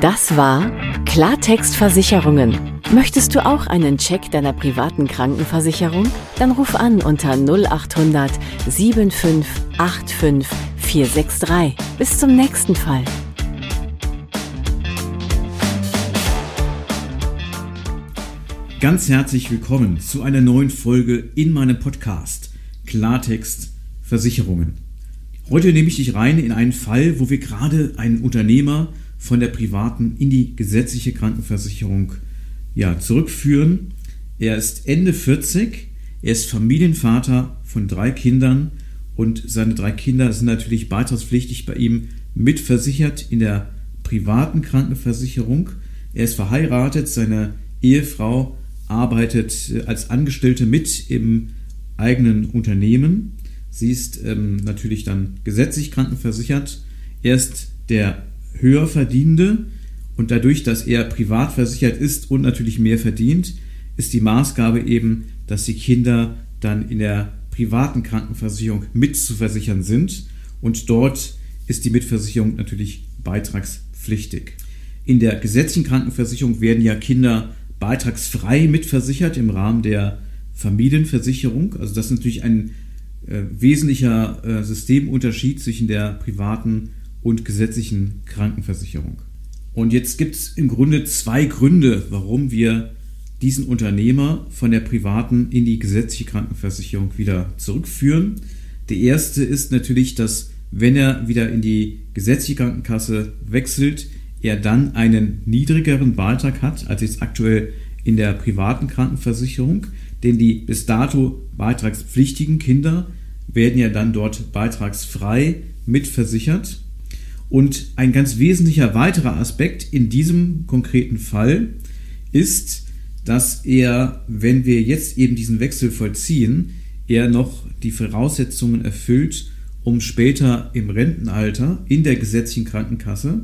Das war Klartext Versicherungen. Möchtest du auch einen Check deiner privaten Krankenversicherung? Dann ruf an unter 0800 7585 463. Bis zum nächsten Fall. Ganz herzlich willkommen zu einer neuen Folge in meinem Podcast Klartext Versicherungen. Heute nehme ich dich rein in einen Fall, wo wir gerade einen Unternehmer von der privaten in die gesetzliche Krankenversicherung ja, zurückführen. Er ist Ende 40, er ist Familienvater von drei Kindern und seine drei Kinder sind natürlich beitragspflichtig bei ihm mitversichert in der privaten Krankenversicherung. Er ist verheiratet, seine Ehefrau arbeitet äh, als Angestellte mit im eigenen Unternehmen. Sie ist ähm, natürlich dann gesetzlich krankenversichert. Er ist der höher verdienende und dadurch, dass er privat versichert ist und natürlich mehr verdient, ist die Maßgabe eben, dass die Kinder dann in der privaten Krankenversicherung mitzuversichern sind und dort ist die Mitversicherung natürlich beitragspflichtig. In der gesetzlichen Krankenversicherung werden ja Kinder beitragsfrei mitversichert im Rahmen der Familienversicherung. Also das ist natürlich ein äh, wesentlicher äh, Systemunterschied zwischen der privaten und gesetzlichen Krankenversicherung. Und jetzt gibt es im Grunde zwei Gründe, warum wir diesen Unternehmer von der privaten in die gesetzliche Krankenversicherung wieder zurückführen. Der erste ist natürlich, dass wenn er wieder in die gesetzliche Krankenkasse wechselt, er dann einen niedrigeren Beitrag hat als jetzt aktuell in der privaten Krankenversicherung, denn die bis dato beitragspflichtigen Kinder werden ja dann dort beitragsfrei mitversichert. Und ein ganz wesentlicher weiterer Aspekt in diesem konkreten Fall ist, dass er, wenn wir jetzt eben diesen Wechsel vollziehen, er noch die Voraussetzungen erfüllt, um später im Rentenalter in der gesetzlichen Krankenkasse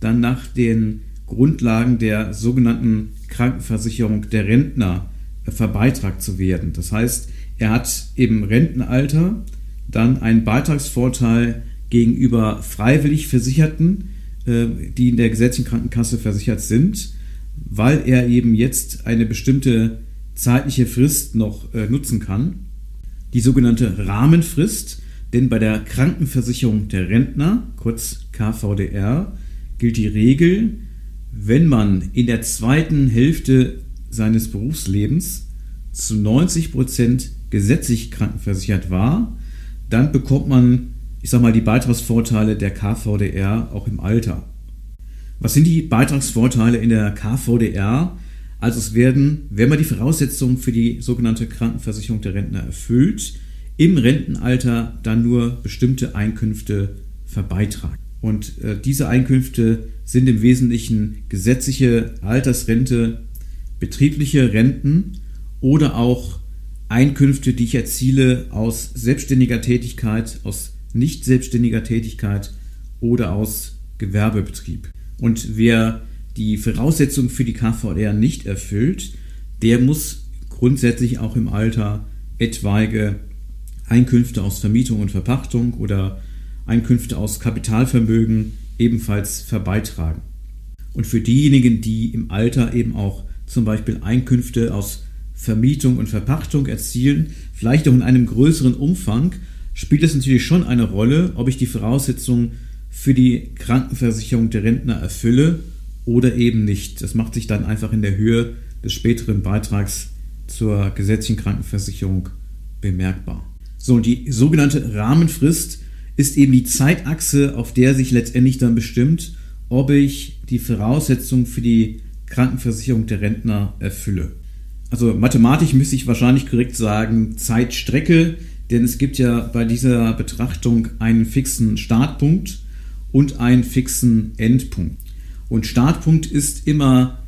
dann nach den Grundlagen der sogenannten Krankenversicherung der Rentner verbeitragt zu werden. Das heißt, er hat im Rentenalter dann einen Beitragsvorteil gegenüber freiwillig Versicherten, äh, die in der gesetzlichen Krankenkasse versichert sind, weil er eben jetzt eine bestimmte zeitliche Frist noch äh, nutzen kann. Die sogenannte Rahmenfrist, denn bei der Krankenversicherung der Rentner, kurz KVDR, gilt die Regel, wenn man in der zweiten Hälfte seines Berufslebens zu 90 Prozent gesetzlich krankenversichert war, dann bekommt man ich sag mal, die Beitragsvorteile der KVDR auch im Alter. Was sind die Beitragsvorteile in der KVDR? Also es werden, wenn man die Voraussetzungen für die sogenannte Krankenversicherung der Rentner erfüllt, im Rentenalter dann nur bestimmte Einkünfte verbeitragen. Und äh, diese Einkünfte sind im Wesentlichen gesetzliche Altersrente, betriebliche Renten oder auch Einkünfte, die ich erziele aus selbstständiger Tätigkeit, aus nicht selbstständiger Tätigkeit oder aus Gewerbebetrieb. Und wer die Voraussetzungen für die KVR nicht erfüllt, der muss grundsätzlich auch im Alter etwaige Einkünfte aus Vermietung und Verpachtung oder Einkünfte aus Kapitalvermögen ebenfalls verbeitragen. Und für diejenigen, die im Alter eben auch zum Beispiel Einkünfte aus Vermietung und Verpachtung erzielen, vielleicht auch in einem größeren Umfang spielt es natürlich schon eine Rolle, ob ich die Voraussetzungen für die Krankenversicherung der Rentner erfülle oder eben nicht. Das macht sich dann einfach in der Höhe des späteren Beitrags zur gesetzlichen Krankenversicherung bemerkbar. So, und die sogenannte Rahmenfrist ist eben die Zeitachse, auf der sich letztendlich dann bestimmt, ob ich die Voraussetzungen für die Krankenversicherung der Rentner erfülle. Also mathematisch müsste ich wahrscheinlich korrekt sagen, Zeitstrecke denn es gibt ja bei dieser Betrachtung einen fixen Startpunkt und einen fixen Endpunkt. Und Startpunkt ist immer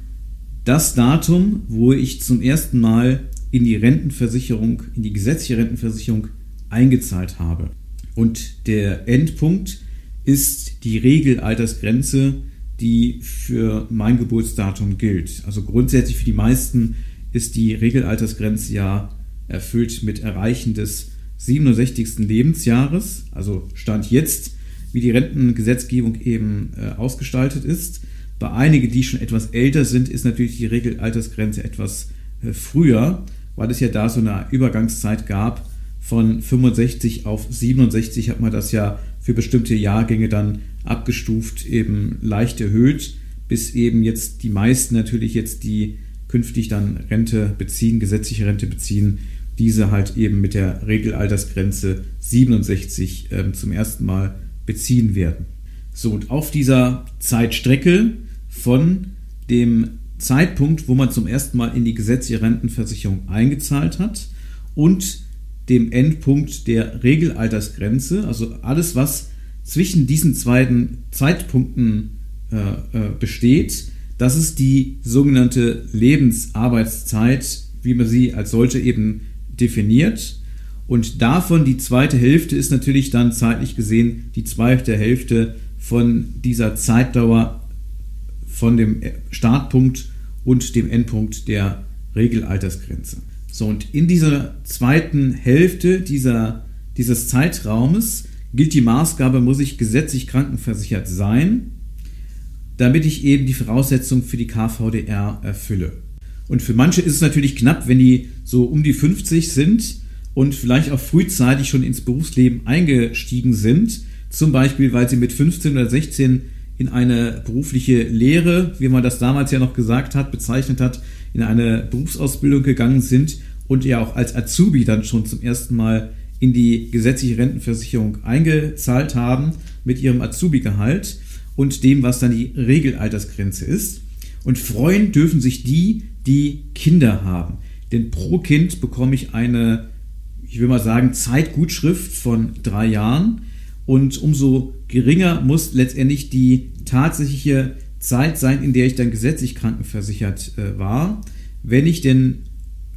das Datum, wo ich zum ersten Mal in die Rentenversicherung, in die gesetzliche Rentenversicherung eingezahlt habe. Und der Endpunkt ist die Regelaltersgrenze, die für mein Geburtsdatum gilt. Also grundsätzlich für die meisten ist die Regelaltersgrenze ja erfüllt mit Erreichen des 67. Lebensjahres, also Stand jetzt, wie die Rentengesetzgebung eben äh, ausgestaltet ist. Bei einigen, die schon etwas älter sind, ist natürlich die Regelaltersgrenze etwas äh, früher, weil es ja da so eine Übergangszeit gab von 65 auf 67 hat man das ja für bestimmte Jahrgänge dann abgestuft, eben leicht erhöht, bis eben jetzt die meisten natürlich jetzt, die künftig dann Rente beziehen, gesetzliche Rente beziehen, diese halt eben mit der Regelaltersgrenze 67 äh, zum ersten Mal beziehen werden. So, und auf dieser Zeitstrecke von dem Zeitpunkt, wo man zum ersten Mal in die gesetzliche Rentenversicherung eingezahlt hat und dem Endpunkt der Regelaltersgrenze, also alles, was zwischen diesen beiden Zeitpunkten äh, äh, besteht, das ist die sogenannte Lebensarbeitszeit, wie man sie als solche eben definiert. Und davon die zweite Hälfte ist natürlich dann zeitlich gesehen die zweite Hälfte von dieser Zeitdauer von dem Startpunkt und dem Endpunkt der Regelaltersgrenze. So, und in dieser zweiten Hälfte dieser, dieses Zeitraumes gilt die Maßgabe, muss ich gesetzlich krankenversichert sein, damit ich eben die Voraussetzungen für die KVDR erfülle. Und für manche ist es natürlich knapp, wenn die so um die 50 sind und vielleicht auch frühzeitig schon ins Berufsleben eingestiegen sind, zum Beispiel weil sie mit 15 oder 16 in eine berufliche Lehre, wie man das damals ja noch gesagt hat, bezeichnet hat, in eine Berufsausbildung gegangen sind und ja auch als Azubi dann schon zum ersten Mal in die gesetzliche Rentenversicherung eingezahlt haben mit ihrem Azubi-Gehalt und dem, was dann die Regelaltersgrenze ist. Und freuen dürfen sich die, die Kinder haben. Denn pro Kind bekomme ich eine, ich will mal sagen, Zeitgutschrift von drei Jahren. Und umso geringer muss letztendlich die tatsächliche Zeit sein, in der ich dann gesetzlich krankenversichert äh, war, wenn ich denn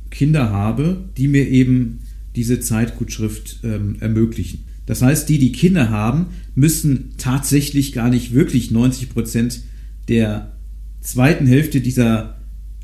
Kinder habe, die mir eben diese Zeitgutschrift ähm, ermöglichen. Das heißt, die, die Kinder haben, müssen tatsächlich gar nicht wirklich 90 Prozent der zweiten Hälfte dieser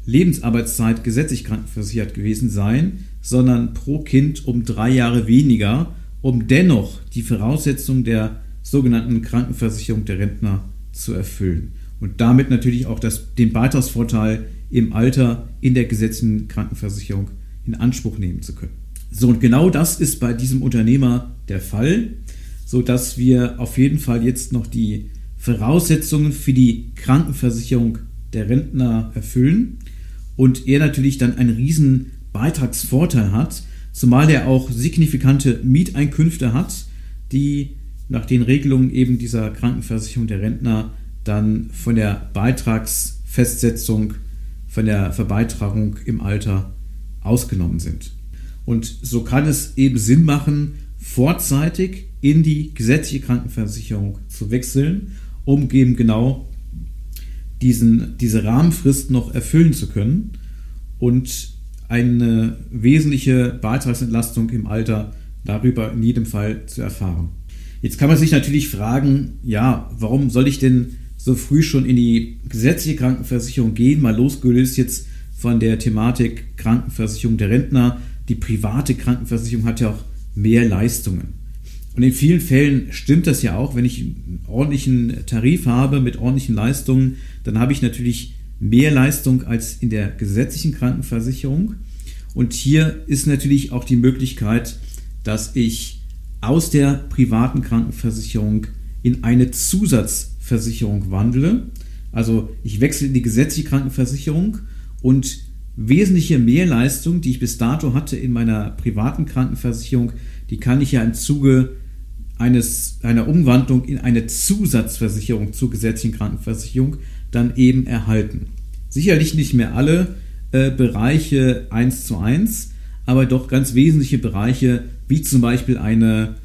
Lebensarbeitszeit gesetzlich krankenversichert gewesen sein, sondern pro Kind um drei Jahre weniger, um dennoch die Voraussetzungen der sogenannten Krankenversicherung der Rentner zu erfüllen. Und damit natürlich auch das, den Beitragsvorteil im Alter in der gesetzlichen Krankenversicherung in Anspruch nehmen zu können. So, und genau das ist bei diesem Unternehmer der Fall, sodass wir auf jeden Fall jetzt noch die Voraussetzungen für die Krankenversicherung der Rentner erfüllen und er natürlich dann einen riesen Beitragsvorteil hat, zumal er auch signifikante Mieteinkünfte hat, die nach den Regelungen eben dieser Krankenversicherung der Rentner dann von der Beitragsfestsetzung, von der Verbeitragung im Alter ausgenommen sind. Und so kann es eben Sinn machen, vorzeitig in die gesetzliche Krankenversicherung zu wechseln, um eben genau diesen, diese Rahmenfrist noch erfüllen zu können und eine wesentliche Beitragsentlastung im Alter darüber in jedem Fall zu erfahren. Jetzt kann man sich natürlich fragen, ja, warum soll ich denn so früh schon in die gesetzliche Krankenversicherung gehen, mal losgelöst jetzt von der Thematik Krankenversicherung der Rentner. Die private Krankenversicherung hat ja auch mehr Leistungen. Und in vielen Fällen stimmt das ja auch, wenn ich einen ordentlichen Tarif habe mit ordentlichen Leistungen, dann habe ich natürlich mehr Leistung als in der gesetzlichen Krankenversicherung. Und hier ist natürlich auch die Möglichkeit, dass ich aus der privaten Krankenversicherung in eine Zusatzversicherung wandle. Also ich wechsle in die gesetzliche Krankenversicherung und wesentliche Mehrleistung, die ich bis dato hatte in meiner privaten Krankenversicherung, die kann ich ja im Zuge eines, einer Umwandlung in eine Zusatzversicherung zur gesetzlichen Krankenversicherung dann eben erhalten. Sicherlich nicht mehr alle äh, Bereiche eins zu eins, aber doch ganz wesentliche Bereiche, wie zum Beispiel eine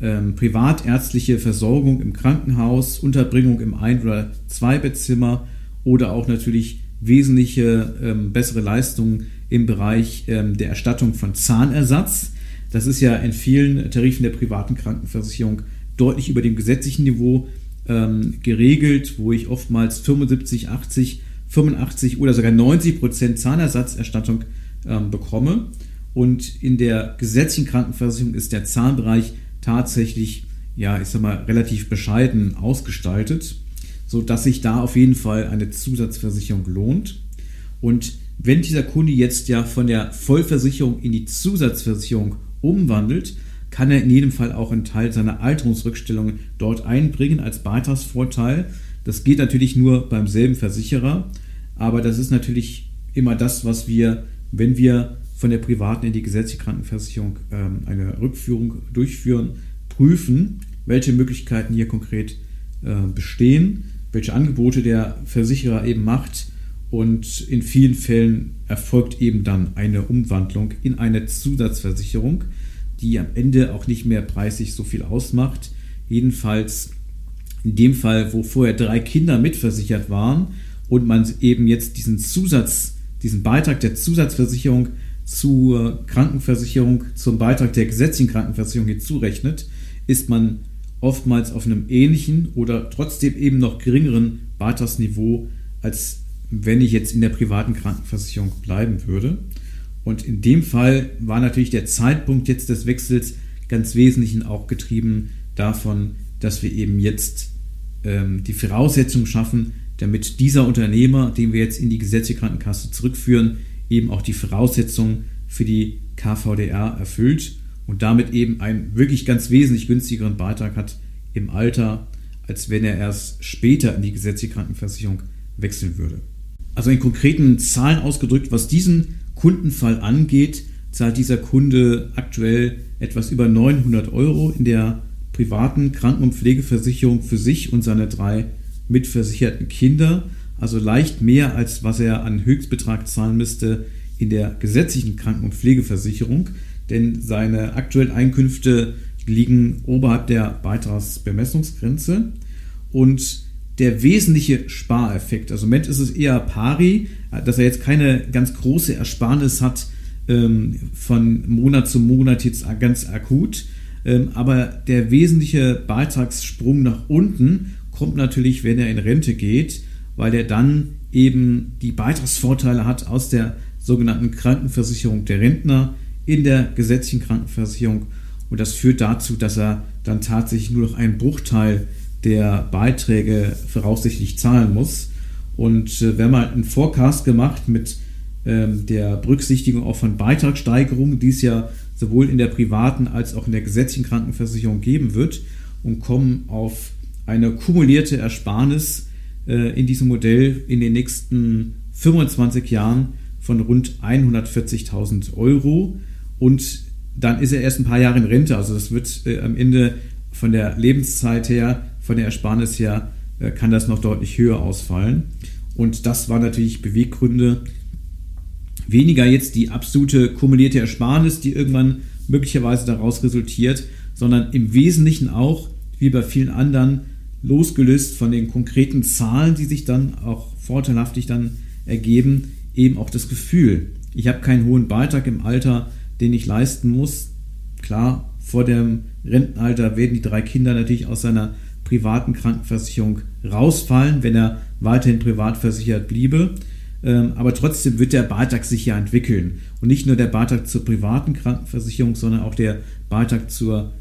ähm, privatärztliche Versorgung im Krankenhaus, Unterbringung im Ein- oder Zweibettzimmer oder auch natürlich wesentliche ähm, bessere Leistungen im Bereich ähm, der Erstattung von Zahnersatz. Das ist ja in vielen Tarifen der privaten Krankenversicherung deutlich über dem gesetzlichen Niveau ähm, geregelt, wo ich oftmals 75, 80, 85 oder sogar 90 Prozent Zahnersatzerstattung ähm, bekomme. Und in der gesetzlichen Krankenversicherung ist der Zahnbereich tatsächlich, ja, ich sag mal, relativ bescheiden ausgestaltet, sodass sich da auf jeden Fall eine Zusatzversicherung lohnt. Und wenn dieser Kunde jetzt ja von der Vollversicherung in die Zusatzversicherung umwandelt, kann er in jedem Fall auch einen Teil seiner Alterungsrückstellungen dort einbringen als Beitragsvorteil. Das geht natürlich nur beim selben Versicherer, aber das ist natürlich immer das, was wir, wenn wir von der privaten in die gesetzliche Krankenversicherung ähm, eine Rückführung durchführen, prüfen, welche Möglichkeiten hier konkret äh, bestehen, welche Angebote der Versicherer eben macht und in vielen Fällen erfolgt eben dann eine Umwandlung in eine Zusatzversicherung, die am Ende auch nicht mehr preislich so viel ausmacht. Jedenfalls in dem Fall, wo vorher drei Kinder mitversichert waren und man eben jetzt diesen Zusatz, diesen Beitrag der Zusatzversicherung zur Krankenversicherung, zum Beitrag der gesetzlichen Krankenversicherung hinzurechnet, ist man oftmals auf einem ähnlichen oder trotzdem eben noch geringeren Beitragsniveau als wenn ich jetzt in der privaten Krankenversicherung bleiben würde. Und in dem Fall war natürlich der Zeitpunkt jetzt des Wechsels ganz wesentlich auch getrieben davon, dass wir eben jetzt ähm, die Voraussetzungen schaffen, damit dieser Unternehmer, den wir jetzt in die gesetzliche Krankenkasse zurückführen, eben auch die Voraussetzungen für die KVDR erfüllt und damit eben einen wirklich ganz wesentlich günstigeren Beitrag hat im Alter, als wenn er erst später in die gesetzliche Krankenversicherung wechseln würde. Also in konkreten Zahlen ausgedrückt, was diesen Kundenfall angeht, zahlt dieser Kunde aktuell etwas über 900 Euro in der privaten Kranken- und Pflegeversicherung für sich und seine drei mitversicherten Kinder. Also leicht mehr, als was er an Höchstbetrag zahlen müsste in der gesetzlichen Kranken- und Pflegeversicherung. Denn seine aktuellen Einkünfte liegen oberhalb der Beitragsbemessungsgrenze. Und der wesentliche Spareffekt. Also im Moment ist es eher pari, dass er jetzt keine ganz große Ersparnis hat ähm, von Monat zu Monat jetzt ganz akut. Ähm, aber der wesentliche Beitragssprung nach unten kommt natürlich, wenn er in Rente geht, weil er dann eben die Beitragsvorteile hat aus der sogenannten Krankenversicherung der Rentner in der gesetzlichen Krankenversicherung. Und das führt dazu, dass er dann tatsächlich nur noch einen Bruchteil der Beiträge voraussichtlich zahlen muss. Und äh, wir haben halt einen Forecast gemacht mit ähm, der Berücksichtigung auch von Beitragssteigerungen, die es ja sowohl in der privaten als auch in der gesetzlichen Krankenversicherung geben wird und kommen auf eine kumulierte Ersparnis äh, in diesem Modell in den nächsten 25 Jahren von rund 140.000 Euro. Und dann ist er erst ein paar Jahre in Rente. Also das wird äh, am Ende von der Lebenszeit her von der Ersparnis her äh, kann das noch deutlich höher ausfallen. Und das waren natürlich Beweggründe. Weniger jetzt die absolute kumulierte Ersparnis, die irgendwann möglicherweise daraus resultiert, sondern im Wesentlichen auch, wie bei vielen anderen, losgelöst von den konkreten Zahlen, die sich dann auch vorteilhaftig dann ergeben, eben auch das Gefühl. Ich habe keinen hohen Beitrag im Alter, den ich leisten muss. Klar, vor dem Rentenalter werden die drei Kinder natürlich aus seiner privaten Krankenversicherung rausfallen, wenn er weiterhin privat versichert bliebe. Ähm, aber trotzdem wird der Beitrag sich ja entwickeln. Und nicht nur der Beitrag zur privaten Krankenversicherung, sondern auch der Beitrag zur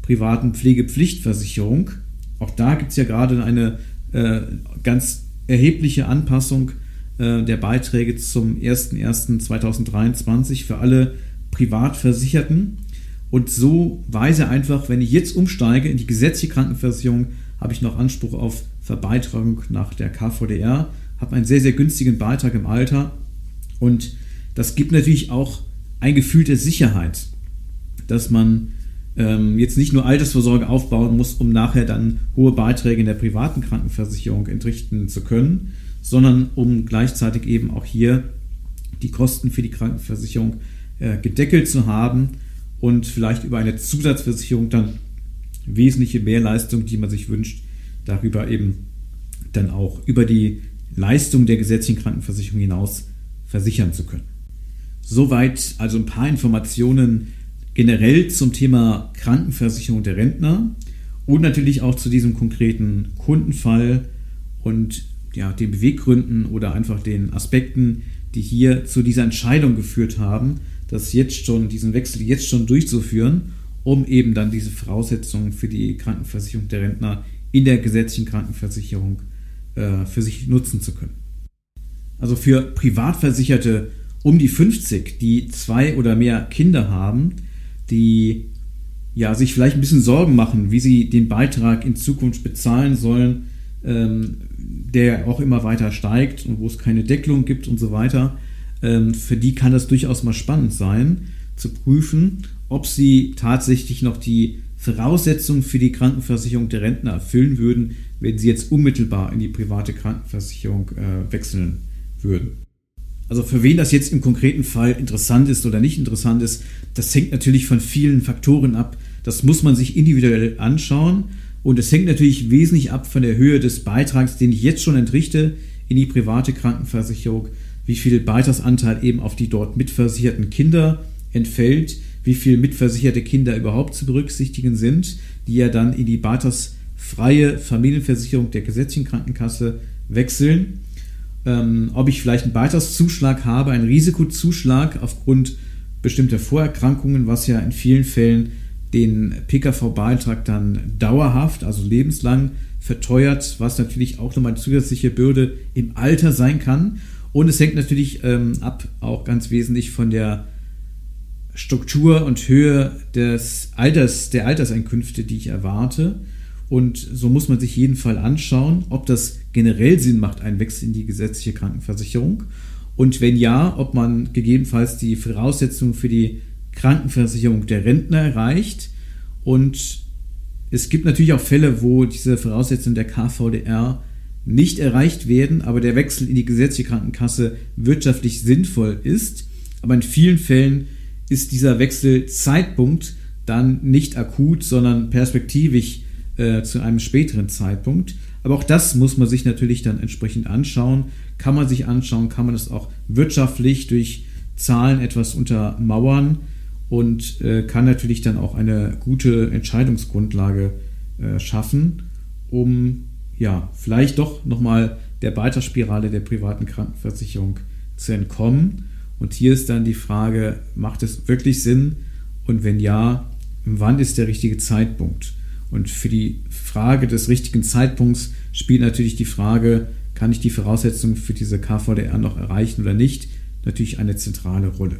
privaten Pflegepflichtversicherung. Auch da gibt es ja gerade eine äh, ganz erhebliche Anpassung äh, der Beiträge zum 01.01.2023 für alle Privatversicherten. Und so weiß er einfach, wenn ich jetzt umsteige in die gesetzliche Krankenversicherung, habe ich noch Anspruch auf Verbeitragung nach der KVDR, habe einen sehr, sehr günstigen Beitrag im Alter. Und das gibt natürlich auch ein Gefühl der Sicherheit, dass man ähm, jetzt nicht nur Altersvorsorge aufbauen muss, um nachher dann hohe Beiträge in der privaten Krankenversicherung entrichten zu können, sondern um gleichzeitig eben auch hier die Kosten für die Krankenversicherung äh, gedeckelt zu haben und vielleicht über eine Zusatzversicherung dann wesentliche Mehrleistung, die man sich wünscht, darüber eben dann auch über die Leistung der gesetzlichen Krankenversicherung hinaus versichern zu können. Soweit also ein paar Informationen generell zum Thema Krankenversicherung der Rentner und natürlich auch zu diesem konkreten Kundenfall und ja, den Beweggründen oder einfach den Aspekten, die hier zu dieser Entscheidung geführt haben, das jetzt schon, diesen Wechsel jetzt schon durchzuführen, um eben dann diese Voraussetzungen für die Krankenversicherung der Rentner in der gesetzlichen Krankenversicherung äh, für sich nutzen zu können. Also für Privatversicherte um die 50, die zwei oder mehr Kinder haben, die ja, sich vielleicht ein bisschen Sorgen machen, wie sie den Beitrag in Zukunft bezahlen sollen, ähm, der auch immer weiter steigt und wo es keine Deckelung gibt und so weiter. Ähm, für die kann das durchaus mal spannend sein, zu prüfen, ob sie tatsächlich noch die Voraussetzungen für die Krankenversicherung der Rentner erfüllen würden, wenn sie jetzt unmittelbar in die private Krankenversicherung äh, wechseln würden. Also für wen das jetzt im konkreten Fall interessant ist oder nicht interessant ist, das hängt natürlich von vielen Faktoren ab. Das muss man sich individuell anschauen und es hängt natürlich wesentlich ab von der Höhe des Beitrags, den ich jetzt schon entrichte in die private Krankenversicherung, wie viel Beitragsanteil eben auf die dort mitversicherten Kinder entfällt, wie viel mitversicherte Kinder überhaupt zu berücksichtigen sind, die ja dann in die beitragsfreie Familienversicherung der gesetzlichen Krankenkasse wechseln. Ähm, ob ich vielleicht einen Beitragszuschlag habe, einen Risikozuschlag aufgrund bestimmter Vorerkrankungen, was ja in vielen Fällen den PKV-Beitrag dann dauerhaft, also lebenslang verteuert, was natürlich auch nochmal eine zusätzliche Bürde im Alter sein kann. Und es hängt natürlich ähm, ab, auch ganz wesentlich von der Struktur und Höhe des Alters, der Alterseinkünfte, die ich erwarte. Und so muss man sich jeden Fall anschauen, ob das generell Sinn macht, einen Wechsel in die gesetzliche Krankenversicherung. Und wenn ja, ob man gegebenenfalls die Voraussetzungen für die Krankenversicherung der Rentner erreicht. Und es gibt natürlich auch Fälle, wo diese Voraussetzungen der KVDR nicht erreicht werden, aber der Wechsel in die gesetzliche Krankenkasse wirtschaftlich sinnvoll ist. Aber in vielen Fällen ist dieser Wechselzeitpunkt dann nicht akut, sondern perspektivisch äh, zu einem späteren Zeitpunkt. Aber auch das muss man sich natürlich dann entsprechend anschauen. Kann man sich anschauen, kann man es auch wirtschaftlich durch Zahlen etwas untermauern und äh, kann natürlich dann auch eine gute Entscheidungsgrundlage äh, schaffen, um ja vielleicht doch nochmal der Beitragsspirale der privaten Krankenversicherung zu entkommen. Und hier ist dann die Frage, macht es wirklich Sinn? Und wenn ja, wann ist der richtige Zeitpunkt? Und für die Frage des richtigen Zeitpunkts spielt natürlich die Frage, kann ich die Voraussetzungen für diese KVDR noch erreichen oder nicht, natürlich eine zentrale Rolle.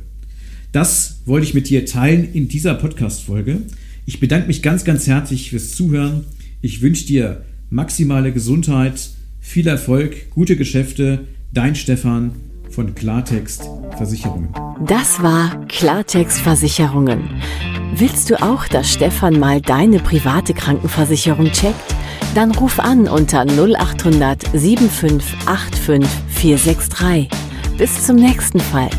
Das wollte ich mit dir teilen in dieser Podcast-Folge. Ich bedanke mich ganz, ganz herzlich fürs Zuhören. Ich wünsche dir maximale Gesundheit, viel Erfolg, gute Geschäfte. Dein Stefan von Klartext Versicherungen. Das war Klartext Versicherungen. Willst du auch, dass Stefan mal deine private Krankenversicherung checkt? Dann ruf an unter 0800 7585 463. Bis zum nächsten Fall.